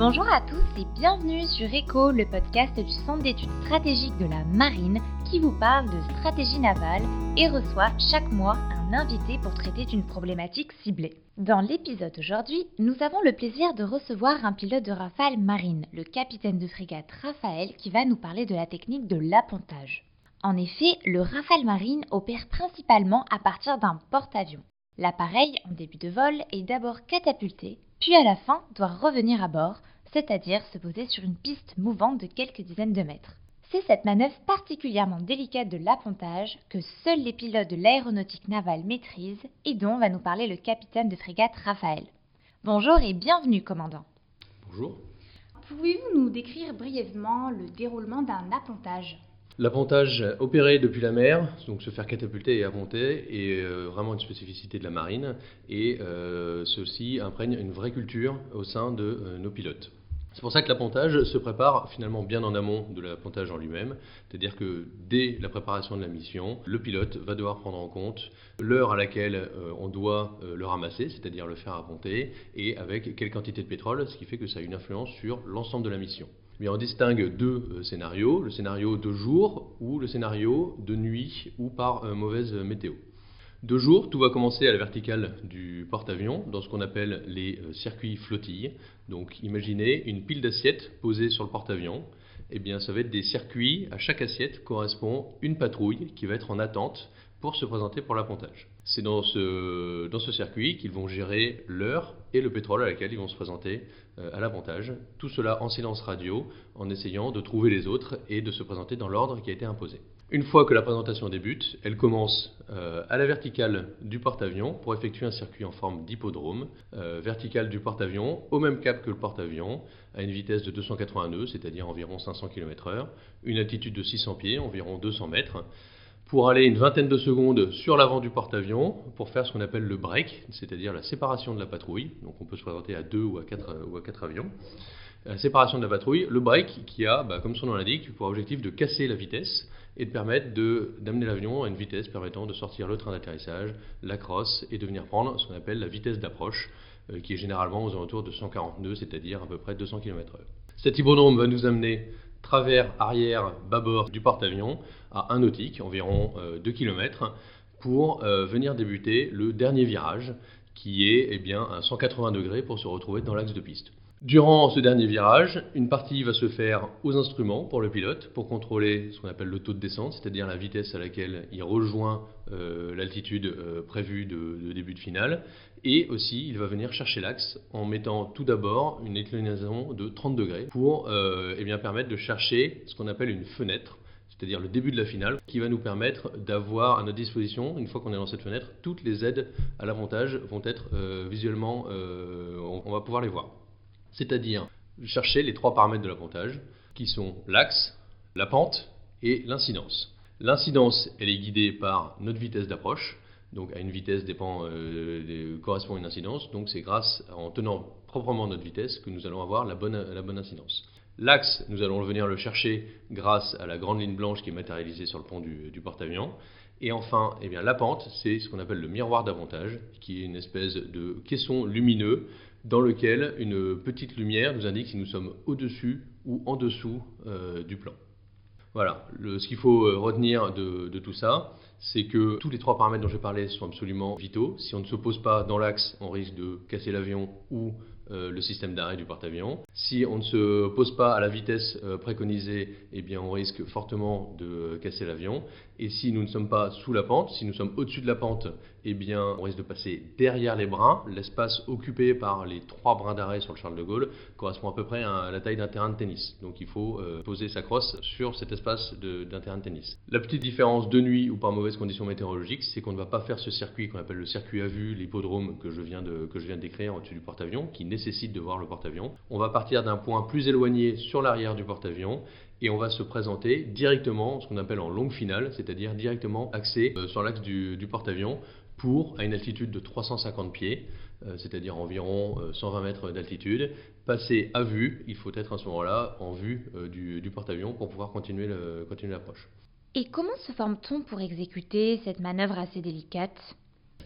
Bonjour à tous et bienvenue sur ECHO, le podcast du Centre d'études stratégiques de la marine qui vous parle de stratégie navale et reçoit chaque mois un invité pour traiter d'une problématique ciblée. Dans l'épisode d'aujourd'hui, nous avons le plaisir de recevoir un pilote de rafale marine, le capitaine de frégate Raphaël, qui va nous parler de la technique de l'appontage. En effet, le Rafale Marine opère principalement à partir d'un porte-avions. L'appareil, en début de vol, est d'abord catapulté, puis à la fin doit revenir à bord, c'est-à-dire se poser sur une piste mouvante de quelques dizaines de mètres. C'est cette manœuvre particulièrement délicate de l'appontage que seuls les pilotes de l'aéronautique navale maîtrisent et dont va nous parler le capitaine de frégate Raphaël. Bonjour et bienvenue, commandant. Bonjour. Pouvez-vous nous décrire brièvement le déroulement d'un appontage? L'appontage opéré depuis la mer, donc se faire catapulter et apponter, est euh, vraiment une spécificité de la marine et euh, ceci imprègne une vraie culture au sein de euh, nos pilotes. C'est pour ça que l'appontage se prépare finalement bien en amont de l'appontage en lui-même, c'est-à-dire que dès la préparation de la mission, le pilote va devoir prendre en compte l'heure à laquelle on doit le ramasser, c'est-à-dire le faire apponter, et avec quelle quantité de pétrole, ce qui fait que ça a une influence sur l'ensemble de la mission on distingue deux euh, scénarios, le scénario de jour ou le scénario de nuit ou par euh, mauvaise météo. De jour, tout va commencer à la verticale du porte-avions, dans ce qu'on appelle les euh, circuits flottilles. Donc imaginez une pile d'assiettes posée sur le porte-avions. Eh bien, ça va être des circuits, à chaque assiette correspond une patrouille qui va être en attente pour se présenter pour l'appontage. C'est dans ce, dans ce circuit qu'ils vont gérer l'heure et le pétrole à laquelle ils vont se présenter euh, à l'appontage. Tout cela en silence radio, en essayant de trouver les autres et de se présenter dans l'ordre qui a été imposé. Une fois que la présentation débute, elle commence euh, à la verticale du porte-avions pour effectuer un circuit en forme d'hippodrome, euh, verticale du porte-avions au même cap que le porte-avions, à une vitesse de 280 nœuds, c'est-à-dire environ 500 km/h, une altitude de 600 pieds, environ 200 mètres, pour aller une vingtaine de secondes sur l'avant du porte-avions pour faire ce qu'on appelle le break, c'est-à-dire la séparation de la patrouille. Donc on peut se présenter à deux ou à quatre, ou à quatre avions. La séparation de la patrouille, le break qui a, bah, comme son nom l'indique, pour objectif de casser la vitesse et de permettre d'amener l'avion à une vitesse permettant de sortir le train d'atterrissage, la crosse et de venir prendre ce qu'on appelle la vitesse d'approche, euh, qui est généralement aux alentours de 140 nœuds, c'est-à-dire à peu près 200 km/h. Cet hippodrome va nous amener travers arrière bâbord du porte-avions à 1 nautique, environ 2 euh, km, pour euh, venir débuter le dernier virage qui est eh bien, à 180 degrés pour se retrouver dans l'axe de piste. Durant ce dernier virage, une partie va se faire aux instruments pour le pilote pour contrôler ce qu'on appelle le taux de descente, c'est-à-dire la vitesse à laquelle il rejoint euh, l'altitude euh, prévue de, début de finale. Et aussi, il va venir chercher l'axe en mettant tout d'abord une inclinaison de 30 degrés pour euh, eh bien, permettre de chercher ce qu'on appelle une fenêtre c'est-à-dire le début de la finale, qui va nous permettre d'avoir à notre disposition, une fois qu'on est dans cette fenêtre, toutes les aides à l'avantage vont être visuellement, on va pouvoir les voir c'est-à-dire chercher les trois paramètres de l'appontage, qui sont l'axe, la pente et l'incidence. L'incidence, elle est guidée par notre vitesse d'approche, donc à une vitesse euh, correspond une incidence, donc c'est grâce, en tenant proprement notre vitesse, que nous allons avoir la bonne, la bonne incidence. L'axe, nous allons venir le chercher grâce à la grande ligne blanche qui est matérialisée sur le pont du, porte-avions. Et enfin, eh la pente, c'est ce qu'on appelle le miroir d'avantage, qui est une espèce de caisson lumineux dans lequel une petite lumière nous indique si nous sommes au-dessus ou en dessous euh, du plan. Voilà, ce qu'il faut euh, retenir de, de tout ça, c'est que tous les trois paramètres dont je parlais sont absolument vitaux. Si on ne se pose pas dans l'axe, on risque de casser l'avion ou euh, le système d'arrêt du porte-avions. Si on ne se pose pas à la vitesse euh, préconisée, eh bien on risque fortement de casser l'avion. Et si nous ne sommes pas sous la pente, si nous sommes au-dessus de la pente, eh bien on risque de passer derrière les brins. L'espace occupé par les trois brins d'arrêt sur le Charles de Gaulle correspond à peu près à la taille d'un terrain de tennis. Donc il faut euh, poser sa crosse sur cet espace d'un terrain de tennis. La petite différence de nuit ou par mauvaises conditions météorologiques, c'est qu'on ne va pas faire ce circuit qu'on appelle le circuit à vue, l'hippodrome que je viens de, décrire au-dessus du porte-avions, qui nécessite de voir le porte-avions. On va partir d'un point plus éloigné sur l'arrière du porte-avions et on va se présenter directement, ce qu'on appelle en longue finale, c'est-à-dire directement axé euh, sur l'axe du, porte-avions pour, à une altitude de 350 pieds, euh, c'est-à-dire environ 120 euh, mètres d'altitude, passer à vue, il faut être à ce moment-là en vue du, du porte-avions pour pouvoir continuer l'approche. Et comment se forme-t-on pour exécuter cette manœuvre assez délicate?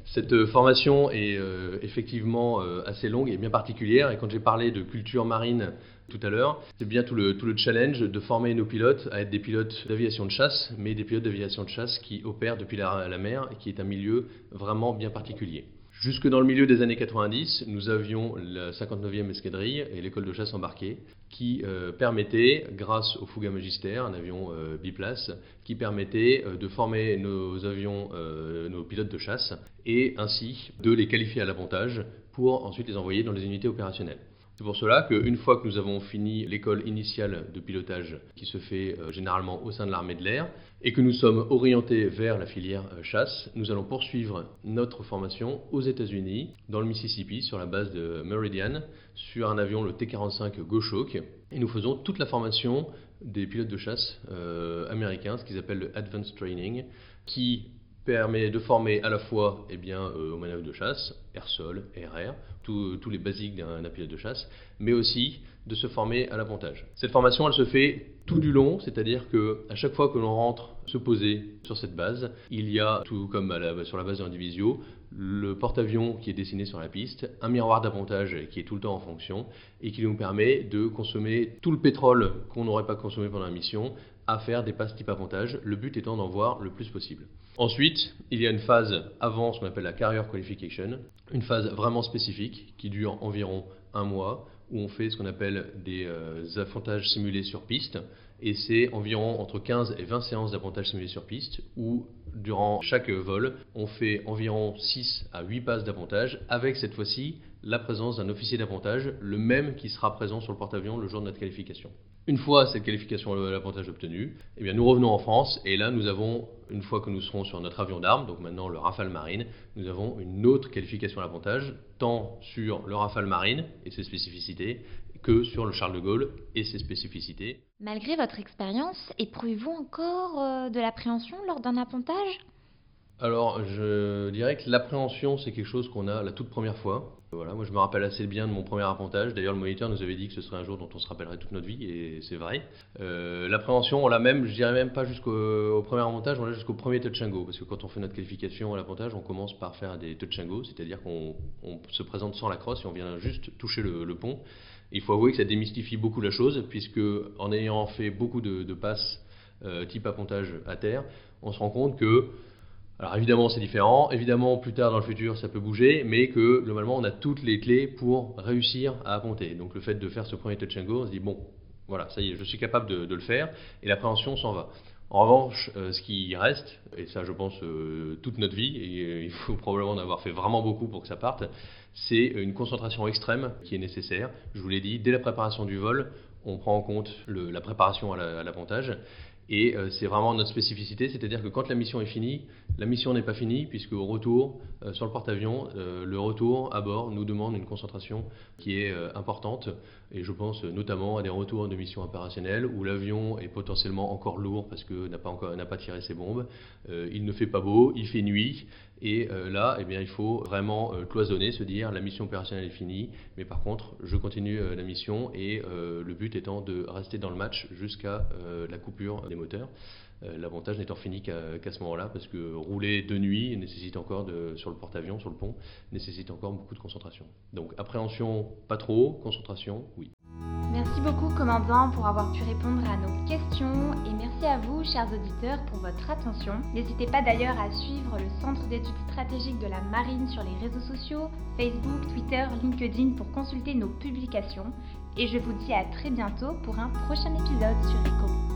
Cette formation est effectivement assez longue et bien particulière. Et quand j'ai parlé de culture marine tout à l'heure, c'est bien tout le, challenge de former nos pilotes à être des pilotes d'aviation de chasse, mais des pilotes d'aviation de chasse qui opèrent depuis la mer et qui est un milieu vraiment bien particulier. Jusque dans le milieu des années 90, nous avions la 59e escadrille et l'école de chasse embarquée qui euh, permettait, grâce au Fuga Magister, un avion euh, biplace, qui permettait euh, de former nos avions, nos pilotes de chasse et ainsi de les qualifier à l'avantage pour ensuite les envoyer dans les unités opérationnelles. C'est pour cela qu'une fois que nous avons fini l'école initiale de pilotage qui se fait euh, généralement au sein de l'armée de l'air et que nous sommes orientés vers la filière euh, chasse, nous allons poursuivre notre formation aux États-Unis, dans le Mississippi, sur la base de Meridian, sur un avion, le T-45 Goshawk. Et nous faisons toute la formation des pilotes de chasse euh, américains, ce qu'ils appellent le Advanced Training, qui permet de former à la fois eh bien, euh, aux manœuvres de chasse, air-sol, air-air, tous les basiques d'un pilote de chasse, mais aussi de se former à l'appontage. Cette formation, elle se fait tout du long, c'est-à-dire que à chaque fois que l'on rentre se poser sur cette base, il y a, tout comme sur la base d'un divisio, le porte-avions qui est dessiné sur la piste, un miroir d'appontage qui est tout le temps en fonction et qui nous permet de consommer tout le pétrole qu'on n'aurait pas consommé pendant la mission à faire des passes type appontage, le but étant d'en voir le plus possible. Ensuite, il y a une phase avant ce qu'on appelle la Carrier Qualification, une phase vraiment spécifique qui dure environ un mois, où on fait ce qu'on appelle des euh, appontages simulés sur piste, et c'est environ entre 15 et 20 séances d'appontage simulés sur piste, où durant chaque vol, on fait environ 6 à 8 passes d'appontage, avec cette fois-ci la présence d'un officier d'appontage, le même qui sera présent sur le porte-avions le jour de notre qualification. Une fois cette qualification à l'avantage obtenue, eh nous revenons en France et là nous avons, une fois que nous serons sur notre avion d'armes, donc maintenant le Rafale Marine, nous avons une autre qualification à l'avantage, tant sur le Rafale Marine et ses spécificités que sur le Charles de Gaulle et ses spécificités. Malgré votre expérience, éprouvez-vous encore euh, de l'appréhension lors d'un appontage? Alors, je dirais que l'appréhension, c'est quelque chose qu'on a la toute première fois. Voilà, moi, je me rappelle assez bien de mon premier appontage. D'ailleurs, le moniteur nous avait dit que ce serait un jour dont on se rappellerait toute notre vie, et c'est vrai. Euh, l'appréhension, on l'a même, je dirais même pas jusqu'au premier appontage, on l'a jusqu'au premier touch and go. Parce que quand on fait notre qualification à l'appontage, on commence par faire des touch and go, c'est-à-dire qu'on se présente sans la crosse et on vient juste toucher le, pont. il faut avouer que ça démystifie beaucoup la chose, puisque en ayant fait beaucoup de, passes euh, type appontage à terre, on se rend compte que alors évidemment c'est différent, évidemment plus tard dans le futur ça peut bouger, mais que globalement on a toutes les clés pour réussir à apponter. Donc le fait de faire ce premier touch and go, on se dit bon, voilà, ça y est, je suis capable de, le faire, et l'appréhension s'en va. En revanche, euh, ce qui reste, et ça je pense euh, toute notre vie, et euh, il faut probablement en avoir fait vraiment beaucoup pour que ça parte, c'est une concentration extrême qui est nécessaire. Je vous l'ai dit, dès la préparation du vol, on prend en compte la préparation à l'appontage. Et euh, c'est vraiment notre spécificité, c'est-à-dire que quand la mission est finie, la mission n'est pas finie, puisque au retour, euh, sur le porte-avions, euh, le retour à bord nous demande une concentration qui est importante. Et je pense notamment à des retours de missions opérationnelles où l'avion est potentiellement encore lourd parce que n'a pas, encore, n'a pas tiré ses bombes. il ne fait pas beau, il fait nuit. Et là, eh bien, il faut vraiment cloisonner, se dire la mission opérationnelle est finie, mais par contre, je continue la mission et le but étant de rester dans le match jusqu'à la coupure moteurs. Euh, l'avantage n'étant fini qu'à ce moment-là, parce que rouler de nuit nécessite encore, sur le porte-avions, sur le pont, nécessite encore beaucoup de concentration. Donc appréhension, pas trop, concentration, oui. Merci beaucoup, commandant, pour avoir pu répondre à nos questions et merci à vous, chers auditeurs, pour votre attention. N'hésitez pas d'ailleurs à suivre le Centre d'études stratégiques de la marine sur les réseaux sociaux, Facebook, Twitter, LinkedIn pour consulter nos publications. Et je vous dis à très bientôt pour un prochain épisode sur ECO.